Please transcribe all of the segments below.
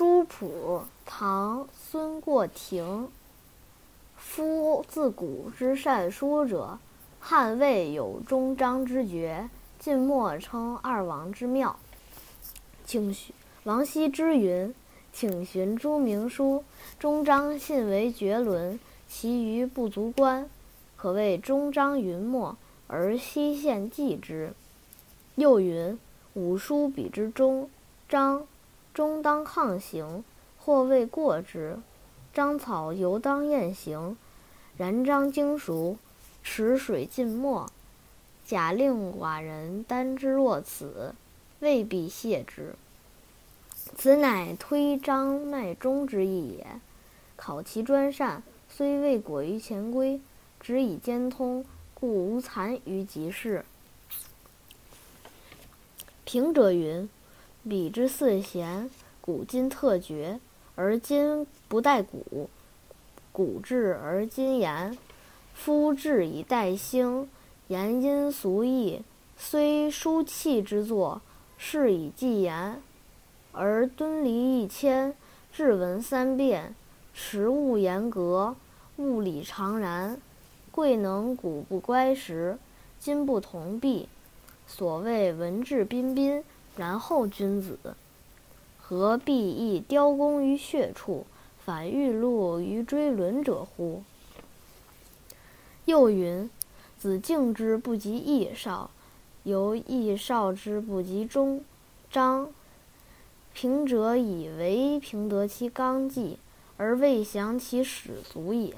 书谱，唐·孙过庭。夫自古之善书者，汉魏有终章之绝，晋末称二王之妙。请王羲之云：“请寻诸名书，终章信为绝伦，其余不足观，可谓终章云墨，而西县记之。”又云：“五书比之终章。”终当抗行，或未过之；章草犹当验行。然章精熟，池水尽没，假令寡人单之若此，未必谢之。此乃推章卖忠之意也。考其专善，虽未果于前规，只以兼通，故无残于即事。平者云。彼之四贤，古今特绝，而今不待古；古至而今言。夫志以待兴，言因俗义，虽书契之作，是以记言。而敦离一千，质文三变，实务严格，物理常然。贵能古不乖时，今不同弊。所谓文质彬彬。然后君子，何必亦雕工于穴处，反欲录于追伦者乎？又云：子敬之不及义少，犹义少之不及忠章。平者以为平得其纲纪，而未详其始祖也。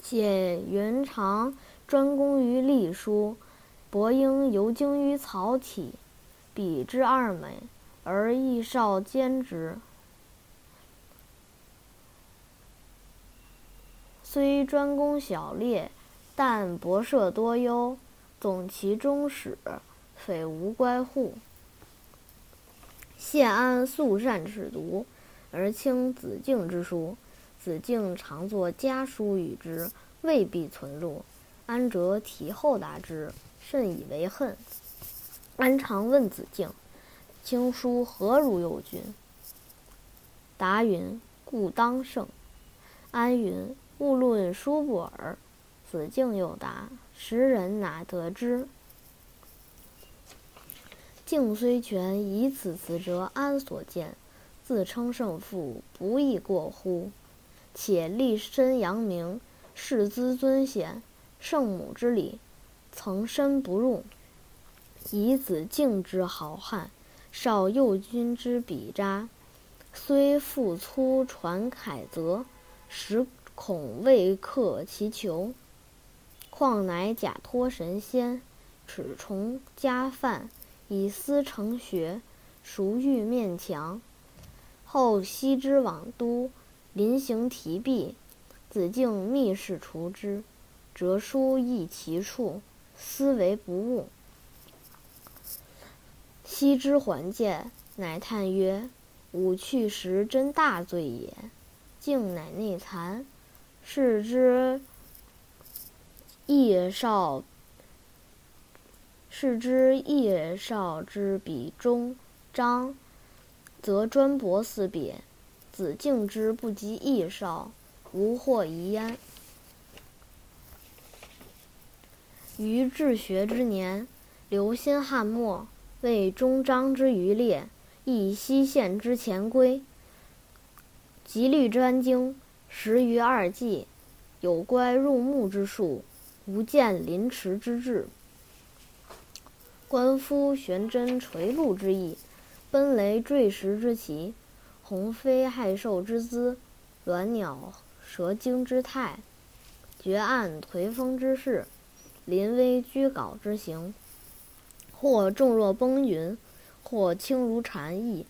且元常专攻于隶书。伯英犹精于草体，比之二美，而亦少兼之。虽专攻小列，但博涉多优。总其中始，匪无乖户。谢安素善尺读，而轻子敬之书。子敬常作家书与之，未必存录。安哲题后答之。甚以为恨。安常问子敬：“经书何如右君？”答云：“故当胜。”安云：“勿论书不尔。”子敬又答：“时人哪得知？”敬虽全，以此辞折安所见，自称胜负，不亦过乎？且立身扬名，世资尊显，圣母之礼。曾身不入，以子敬之豪汉，少右军之笔札，虽复粗传楷则，实恐未克其求。况乃假托神仙，齿虫加饭，以思成学，熟欲面墙。后悉之往都，临行提壁，子敬密室除之，折书诣其处。思为不悟，羲之还见，乃叹曰：“吾去时真大罪也。”敬乃内惭，视之叶少，视之叶少之比中章，则专博四别。子敬之不及叶少，无或疑焉。于治学之年，留心汉末，为终章之余列，亦西县之前规。极律专精，十余二纪，有乖入目之术，无见临池之志。观夫悬针垂露之意，奔雷坠石之奇，鸿飞害兽之姿，鸾鸟蛇精之态，绝岸颓风之势。临危居稿之行，或重若崩云，或轻如蝉翼。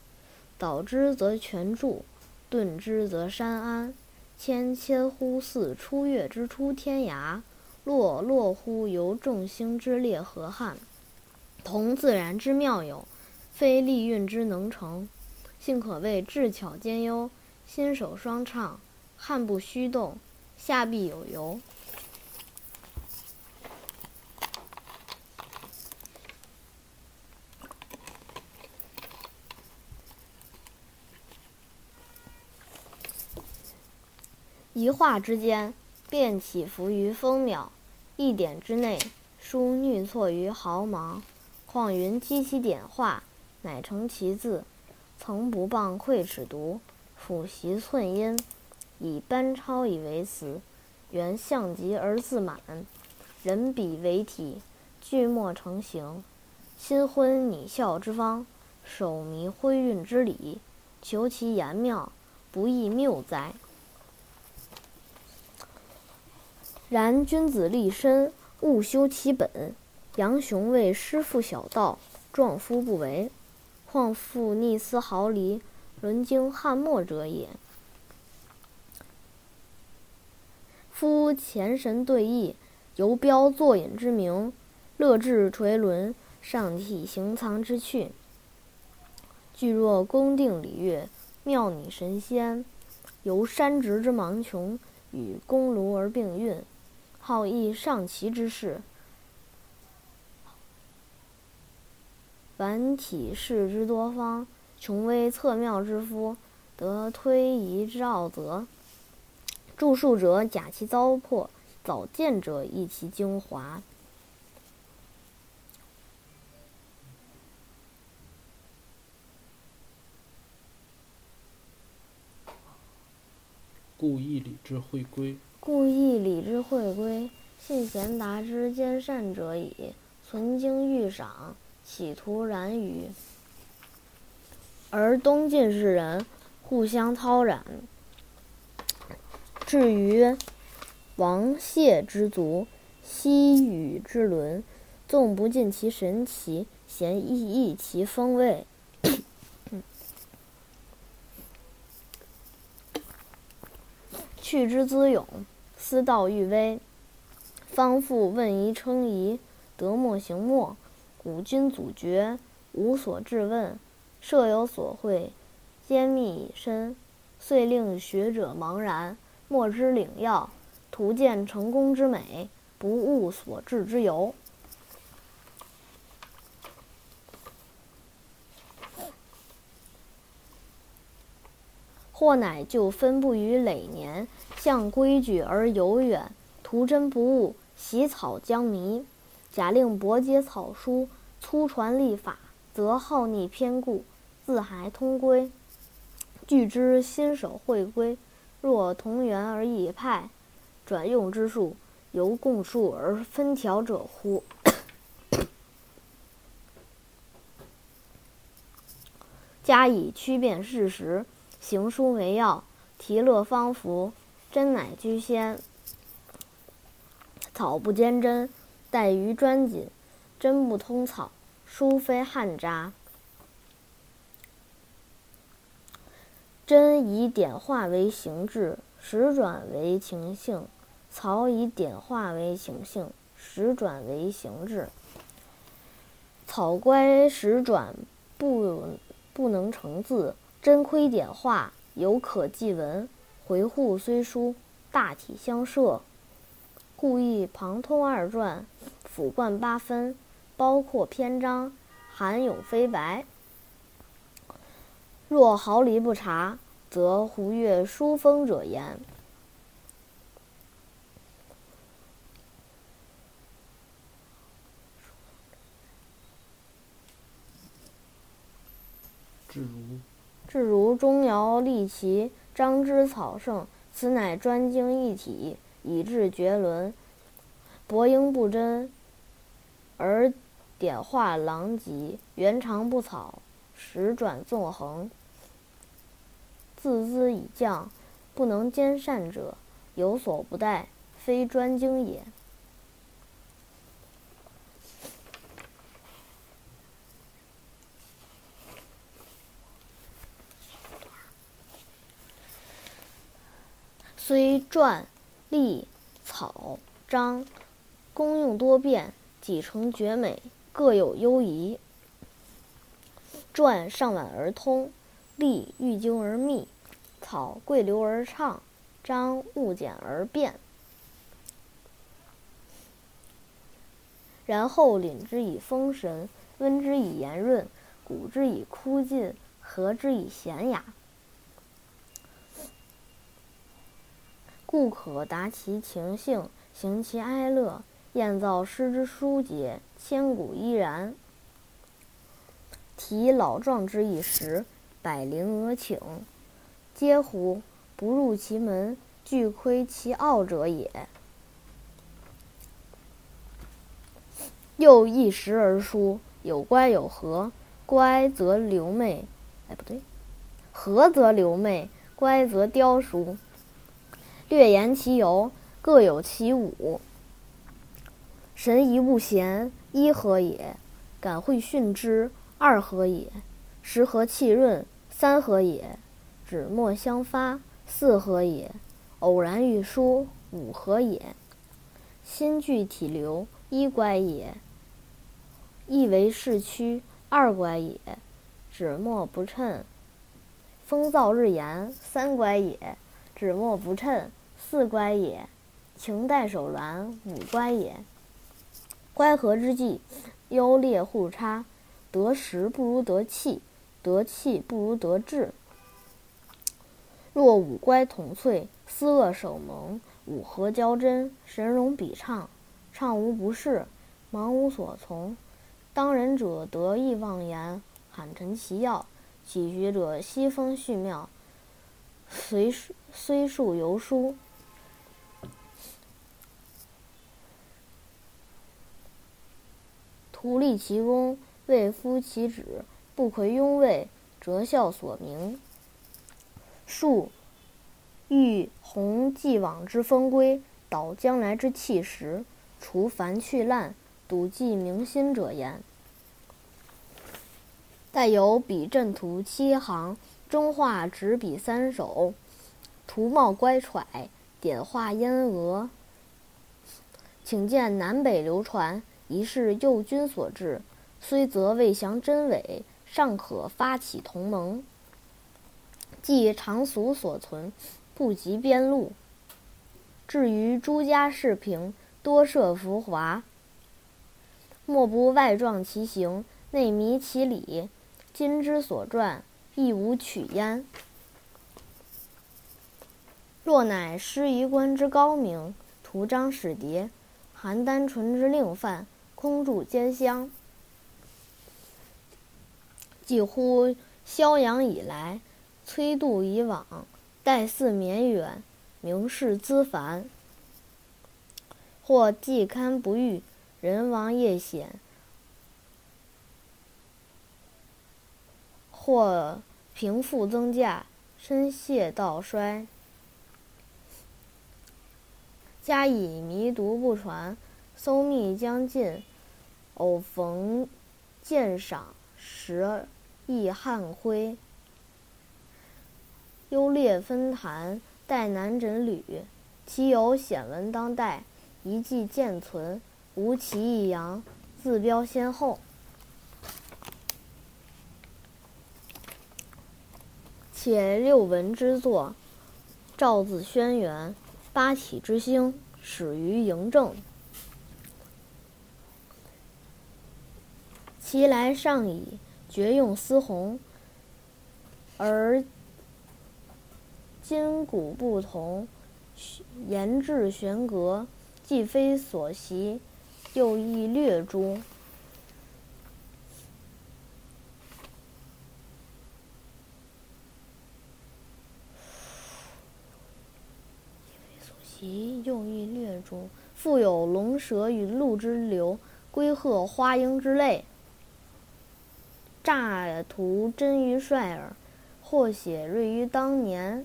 倒之则全著，顿之则山安。谦谦乎似出月之出天涯，落落乎游众星之列河汉。同自然之妙有，非利运之能成。幸可谓智巧兼优，心手双畅，汉不虚动，下必有由。一画之间，便起伏于分秒；一点之内，书衄错于毫芒。况云积其点画，乃成其字。曾不傍窥尺牍，抚习寸阴，以班超以为词。原象极而自满，人笔为体，句末成形。新婚拟笑之方，手迷挥韵之理，求其言妙，不亦谬哉？然君子立身，务修其本。杨雄为师父小道，壮夫不为，况复逆思毫厘，沦经翰墨者也。夫前神对弈，犹标作隐之名；乐至垂纶，尚体行藏之趣。具若宫定礼乐，妙拟神仙，由山直之芒穷，与宫庐而并运，好逸上奇之事。凡体事之多方，穷微测妙之夫，得推移之奥则。著述者假其糟粕，早见者益其精华。故意礼之会归。故意礼之会归，信贤达之兼善者矣。存经欲赏。企图然于，而东晋士人互相叨染。至于王谢之族、西禹之伦，纵不尽其神奇，咸亦异其风味。去之资勇，思道愈微。方复问疑称疑，得莫行莫。古今祖绝，无所质问，设有所会，兼密以深，遂令学者茫然，莫知领要，图见成功之美，不悟所至之由。或乃就分布于累年，向规矩而游远，图真不悟，习草将迷。假令博接草书，粗传历法，则好逆偏故，自还通规。据之新手会归，若同源而异派，转用之术，由共数而分条者乎？加以区辨事实，行书为要，题乐方服，真乃居仙。草不兼真。带鱼专谨，真不通草，书非汉札。真以点画为形制，实转为情性；草以点画为情性，实转为形制。草乖实转不不能成字，真亏点画犹可记文。回护虽疏，大体相涉。故意旁通二传，俯贯八分，包括篇章，含有飞白。若毫厘不察，则胡越书风者言。至如，至如钟繇立奇，张之草圣，此乃专精一体。以致绝伦，博英不真，而点画狼藉，原长不草，时转纵横。自兹以降，不能兼善者，有所不逮，非专精也。虽传。隶、草、章，功用多变，几成绝美，各有优宜。传上婉而通，隶寓精而密，草贵流而畅，章务简而变。然后领之以风神，温之以炎润，鼓之以枯尽，和之以娴雅。故可达其情性，行其哀乐。燕造诗之书节，千古依然。题老壮之一时，百灵俄请。嗟乎！不入其门，俱窥其奥者也。又一时而书，有乖有和。乖则流媚，哎，不对，和则流媚，乖则雕书。略言其由，各有其五。神疑不贤，一何也？敢会训之，二何也？时和气润，三何也？指墨相发，四何也？偶然遇书，五何也？心具体流，一乖也；意为市区，二乖也；指墨不称，风燥日炎，三乖也；指墨不称，四乖也；情带手鸾，五乖也。乖合之际，优劣互差，得时不如得气，得气不如得志。若五乖同萃，思恶守盟，五合交真，神容比畅，畅无不适，忙无所从。当仁者得意忘言，罕陈其要；起学者息风续妙，随虽数游书。徒立其功，未夫其旨，不魁庸位，折孝所明。树欲弘既往之风规，导将来之气实，除繁去滥，笃记明心者焉。带有比阵图七行，中画执笔三首，图貌乖揣，点画烟娥。请见南北流传。疑是右军所制，虽则未详真伪，尚可发起同盟。即常俗所存，不及边录。至于诸家饰品，多涉浮华，莫不外壮其形，内迷其理。今之所撰，亦无取焉。若乃诗夷官之高明，图章使牒，邯郸淳之令范。空住兼乡，几乎萧阳以来，崔度以往，待祀绵远，名士资繁。或季刊不遇，人亡业显；或贫富增加，身谢道衰。加以弥读不传，搜密将尽。偶逢鉴赏时，亦汗灰。优劣分坛，待难诊履。其有显文当代，遗迹见存，无其异扬，自标先后。且六文之作，赵字轩辕，八体之兴，始于嬴政。其来尚以绝用丝红，而今古不同，言志玄格，既非所习，又亦略诸。及用意略中，复有龙蛇与鹿之流，龟鹤花鹰之类。乍图真于率尔，或写锐于当年。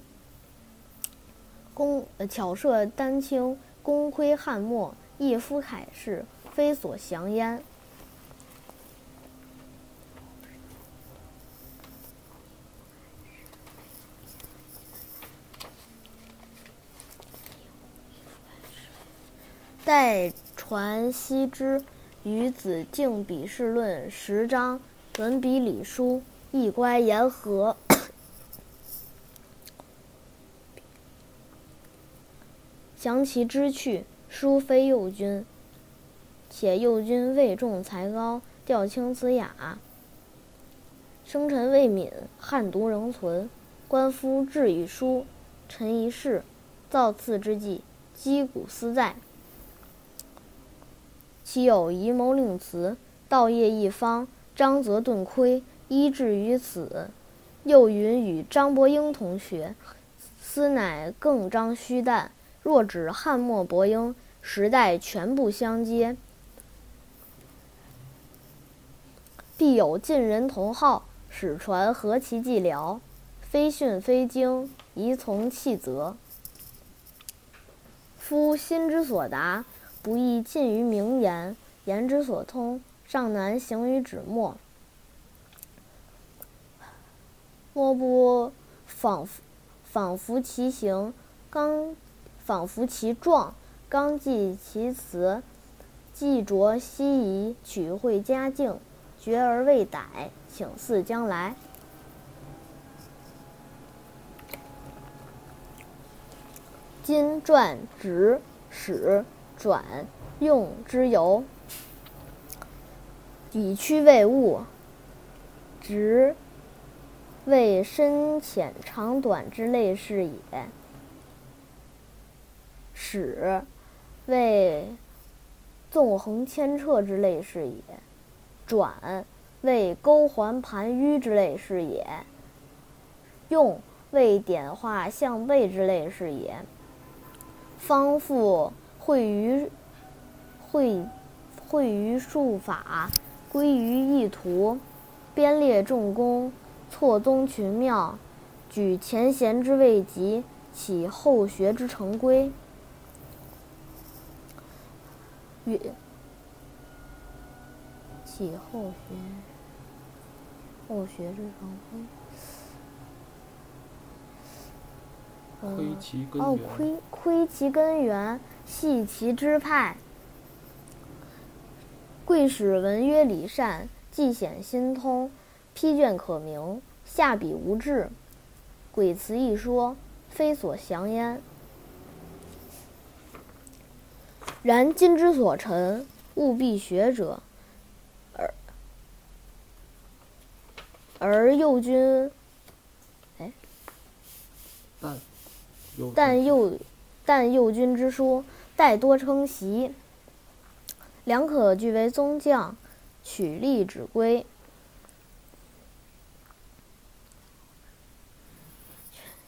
公巧设丹青，功亏汉末，一夫楷事，非所详焉。待传羲之《与子敬笔试论》十章。文笔礼书，一乖言和。降其知趣，殊非右军。且右军位重才高，调轻词雅。生辰未泯，汉读仍存。官夫志与书，臣一事，造次之际，击鼓思在。其有遗谋令辞，道业一方，张则顿亏，依至于此。又云与张伯英同学，斯乃更张虚诞。若指汉末伯英，时代全部相接，必有近人同好，使传何其寂寥。非训非经，宜从弃则。夫心之所达。不亦近于名言，言之所通，尚难行于纸墨。莫不仿仿佛其形，刚仿佛其状，刚记其词，既着希夷，取会佳境，决而未逮，请似将来。今传直史。转用之由，以区为物，直为深浅长短之类是也；始为纵横牵扯之类是也；转为钩环盘迂之类是也；用为点画相背之类是也。方复。会于会会于术法，归于意图，编列重功，错综群妙，举前贤之未及，起后学之成规。与起后学后学之成规。窥其根源。哦，窥窥其根源。系其支派。贵使文曰礼善，既显心通，批卷可明，下笔无滞。鬼辞一说，非所详焉。然今之所陈，务必学者，而而右君，哎，但但右但右君之书。待多称袭，良可俱为宗将，取吏指归。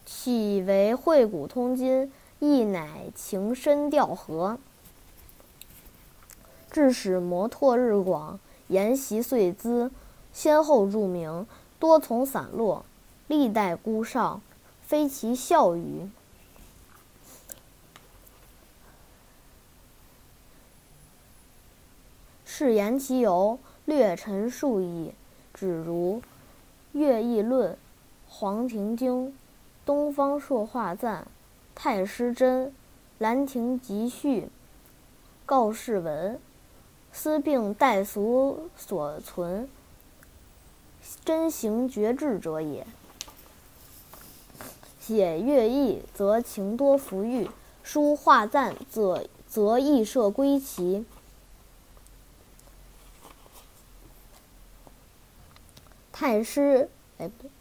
岂为会古通今，亦乃情深调和。致使摩拓日广，沿袭遂滋，先后著名，多从散落，历代孤少，非其效于。是言其由，略陈述矣。指如《乐毅论》《黄庭经》《东方朔画赞》《太师真》《兰亭集序》《告示文》，思并代俗所存，真行绝志者也。写乐毅，则情多浮郁；书画赞，则则意设归奇。太师，哎不对，《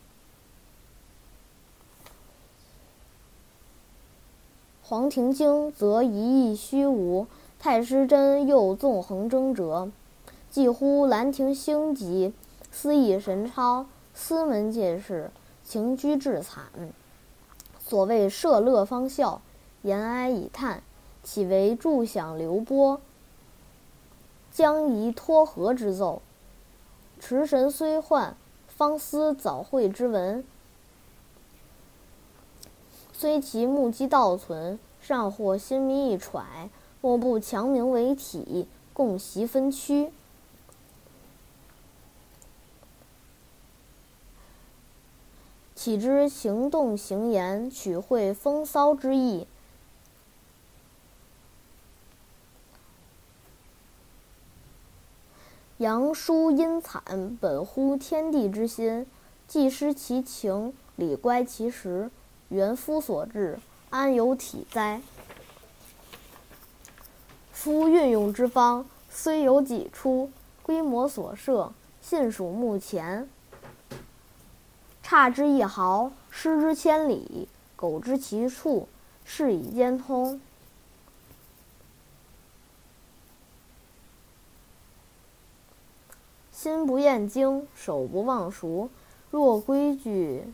黄庭经》则一意虚无，太师真又纵横争折，几乎《兰亭兴集》，思意神超，斯文介事，情居至惨。所谓设乐方笑，言哀以叹，岂为助享流波，将移托河之奏？持神虽患。方思早会之文，虽其目击道存，尚获心迷意揣。莫不强名为体，共习分区。岂知行动行言，取会风骚之意。阳疏阴惨，本乎天地之心；既失其情，理乖其实。原夫所至，安有体哉？夫运用之方，虽有几出，规模所设，信属目前。差之一毫，失之千里；苟知其处，是以兼通。心不厌精，手不忘熟。若规矩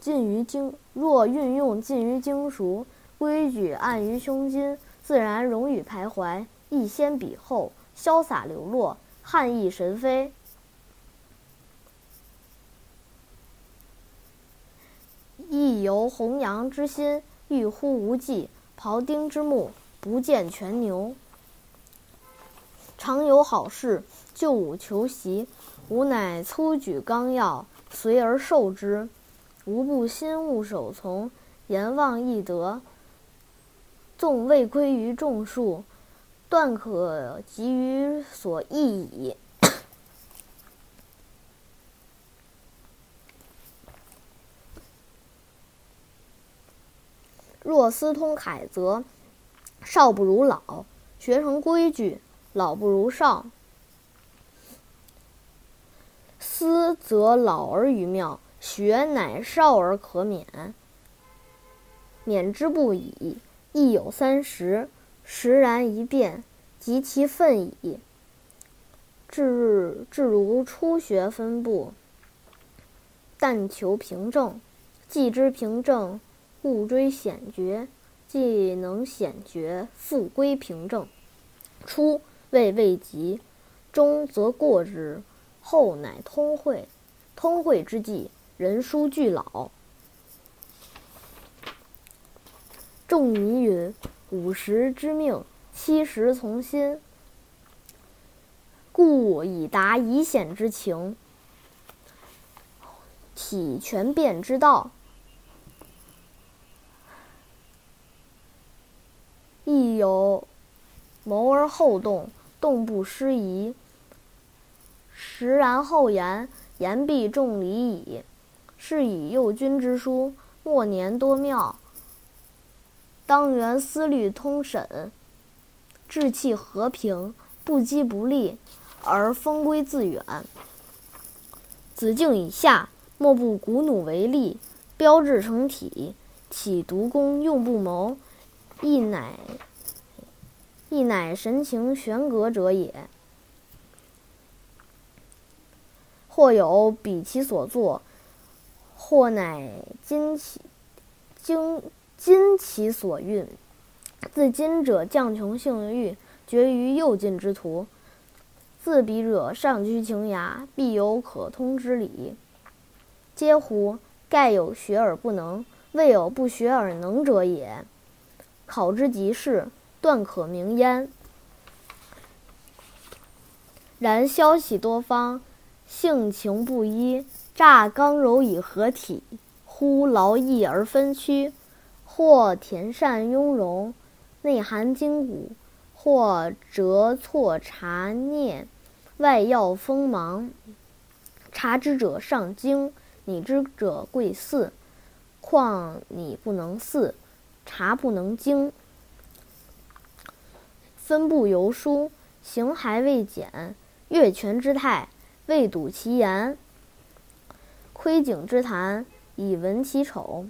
尽于精，若运用尽于精熟，规矩暗于胸襟，自然容与徘徊，一先比后，潇洒流落，汉意神飞。亦由弘扬之心，欲乎无际；庖丁之目，不见全牛。常有好事。就吾求习，吾乃粗举纲要，随而受之。吾不心勿守从，言忘易得。纵未归于众数，断可及于所益矣。若思通凯则，少不如老；学成规矩，老不如少。思则老而于妙，学乃少而可免。免之不已，亦有三十。实然一变，及其分矣。至至如初学分部，但求平正，既知平正，勿追险绝；既能险绝，复归平正。初未未及，中则过之。后乃通会，通会之际，人书俱老。仲尼云：“五十知命，七十从心。”故以达以显之情，体全变之道，亦有谋而后动，动不失仪。时然后言，言必重礼矣。是以右君之书，末年多妙。当原思虑通审，志气和平，不激不利，而风规自远。子敬以下，莫不鼓弩为利，标志成体，岂独功用不谋？亦乃亦乃神情玄格者也。或有比其所作，或乃今其经今其所运。自今者降穷性欲，绝于右进之途；自彼者上居情雅，必有可通之理。嗟乎！盖有学而不能，未有不学而能者也。考之即是，断可名焉。然消息多方。性情不一，乍刚柔以合体，忽劳逸而分区；或恬善雍容，内含筋骨；或折错察念，外要锋芒。察之者上精，拟之者贵似。况你不能似，察不能精，分不由疏，形还未减，越权之态。未睹其言，窥景之谈，以闻其丑。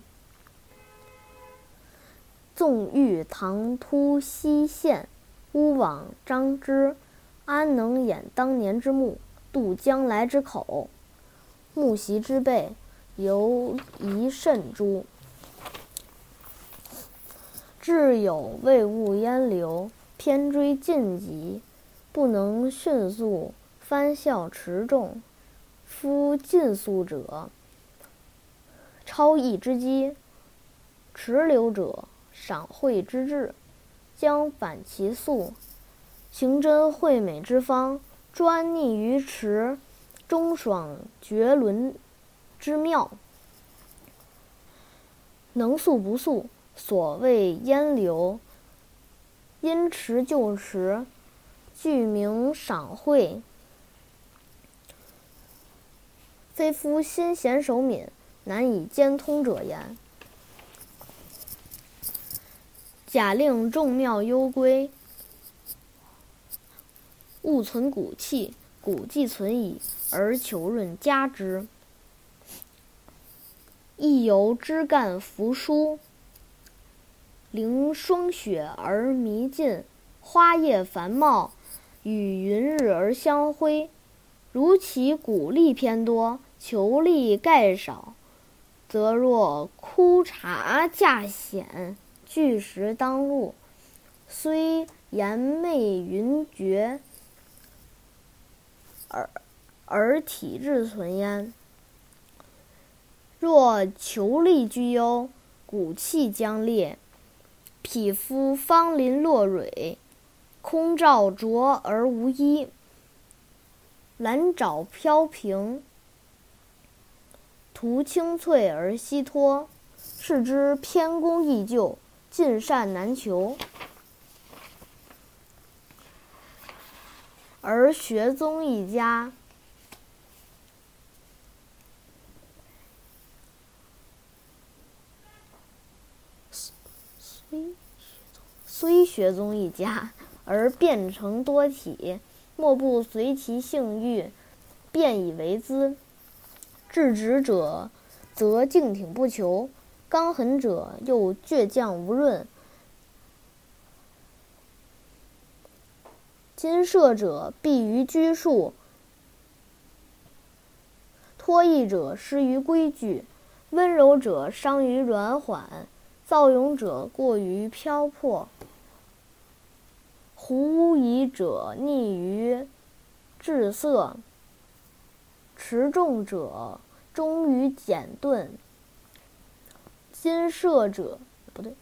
纵欲唐突西县，乌网张之，安能掩当年之目，度将来之口？木席之辈，犹宜慎诸。至有未悟烟流，偏追近疾，不能迅速。翻笑持重，夫尽速者，超逸之机；持流者，赏惠之志。将反其速，行真惠美之方，专逆于持，中爽绝伦之妙。能速不速，所谓烟流。因持就持，具名赏惠。非夫心娴手敏，难以兼通者言。假令众妙幽归，勿存古气，骨既存矣，而求润加之。亦由枝干扶疏，凌霜雪而弥尽，花叶繁茂，与云日而相辉。如其谷粒偏多，虬粒盖少，则若枯茶价险，巨石当路，虽颜媚云绝，而而体质存焉。若虬粒居优，骨气将裂。匹夫芳鳞落蕊，空照灼而无衣；兰爪飘萍，图清翠而稀脱。是之偏功易就，尽善难求。而学宗一家。虽学宗一家，而变成多体，莫不随其性欲，变以为资。至直者，则静挺不求；刚狠者，又倔强无润。金舍者，避于拘束；脱逸者，失于规矩；温柔者，伤于软缓。躁勇者过于飘泊，狐疑者溺于滞色，持重者忠于简钝，金舍者不对，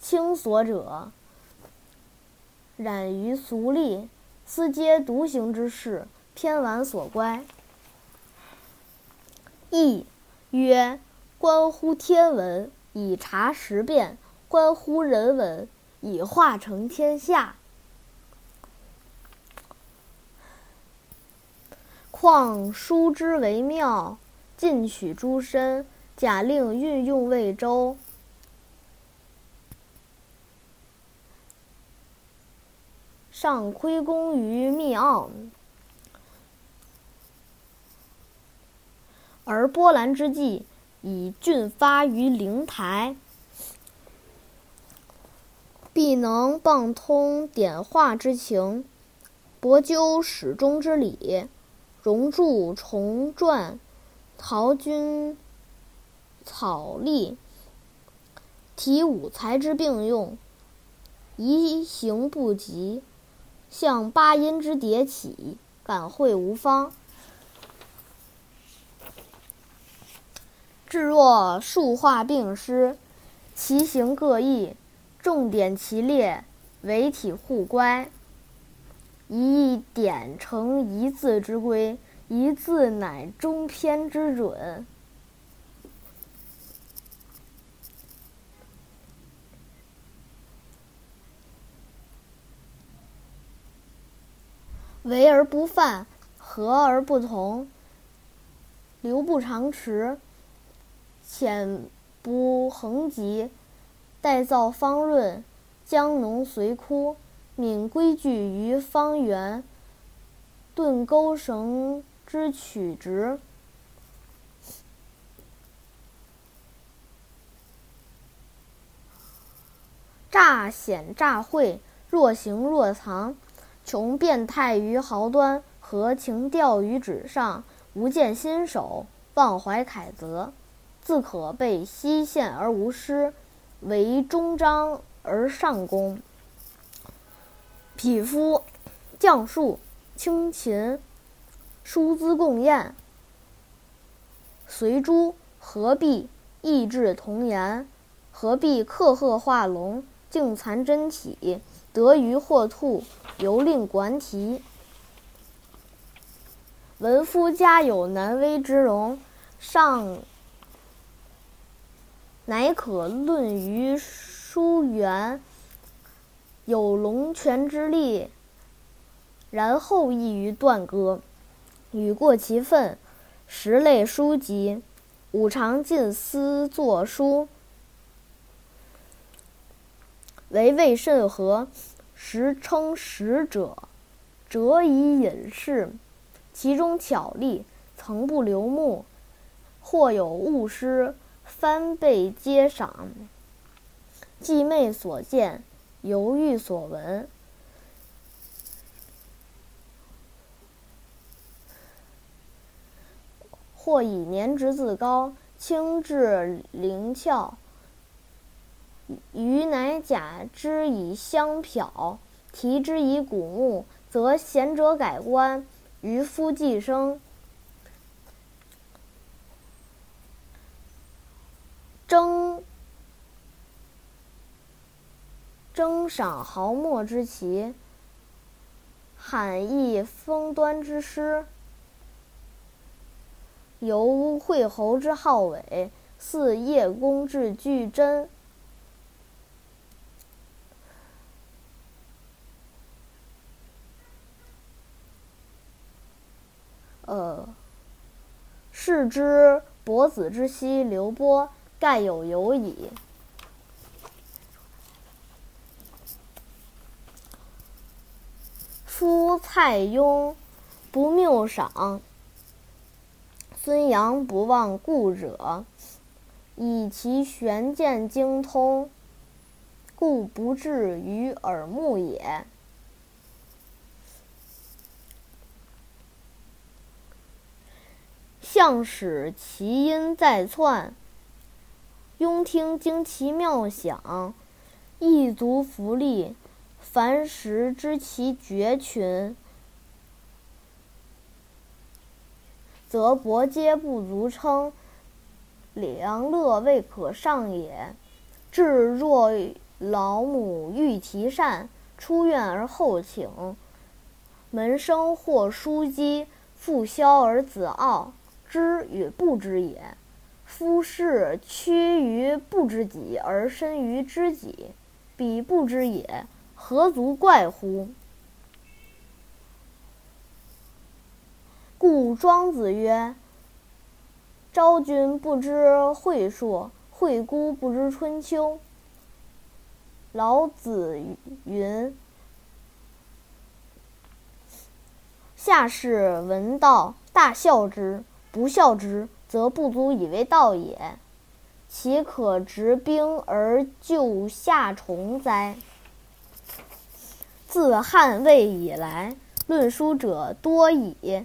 轻索者染于俗利，斯皆独行之事，偏玩所乖。亦曰：关乎天文。以察时变，关乎人文；以化成天下。况书之为妙，尽取诸身，假令运用未周，尚亏功于密奥，而波澜之际。以峻发于灵台，必能傍通点化之情，博究始终之理，熔铸重撰，陶君草隶，体五才之并用，移形不及，向八音之迭起，感会无方。至若数画并施，其形各异，重点齐列，为体互乖。一点成一字之规，一字乃中篇之准。为而不犯，和而不同，流不长迟。浅不横急，待造方润，将浓随枯，敏规矩于方圆，顿钩绳之曲直，乍显乍晦，若行若藏，穷变态于毫端，和情调于纸上，无见新手，忘怀楷则。自可被西线而无失，为中章而上功。匹夫、将术、轻琴、书资共宴，随诸何必意志同言？何必刻鹤画龙，竞残真体？得鱼或兔，犹令管题。闻夫家有难危之容，尚。乃可论于书源，有龙泉之力，然后易于断歌。语过其分，十类书籍，五常尽思作书，为未甚合，时称十者，辄以隐士。其中巧丽，曾不留目，或有误失。翻倍皆赏，既昧所见，犹豫所闻。或以年值自高，轻质灵窍。余乃假之以香漂，提之以古木，则贤者改观，渔夫寄生。争征赏豪末之奇，罕逸风端之诗。游惠侯之好伟，似叶公之巨真。呃，是之伯子之妻刘波，盖有有矣。夫蔡邕不谬赏。孙杨不忘故者，以其玄鉴精通，故不至于耳目也。向使其音在窜，雍听惊其妙响，一足弗利，凡时知其绝群。则伯皆不足称，良乐未可上也。至若老母欲其善，出院而后请，门生或书机，复销而子傲，知与不知也。夫士屈于不知己而身于知己，彼不知也，何足怪乎？故庄子曰：“昭君不知晦朔，惠姑不知春秋。”老子云：“下士闻道，大笑之；不笑之，则不足以为道也。岂可执兵而救夏虫哉？”自汉魏以来，论书者多矣。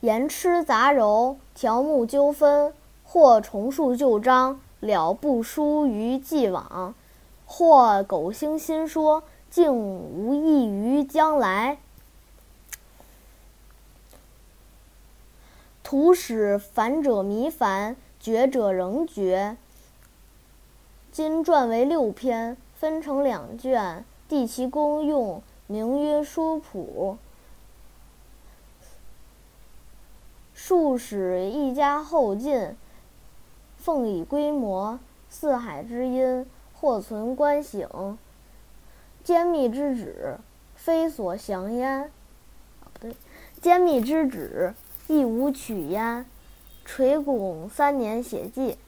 言痴杂糅，条目纠纷，或重述旧章，了不输于既往；或苟兴新说，竟无益于将来。徒使繁者弥繁，绝者仍绝。今撰为六篇，分成两卷，地其功用，名曰《书谱》。数使一家后进，奉以规模，四海之音，或存观省。兼密之旨，非所详焉。不对，兼密之旨，亦无取焉。垂拱三年写记。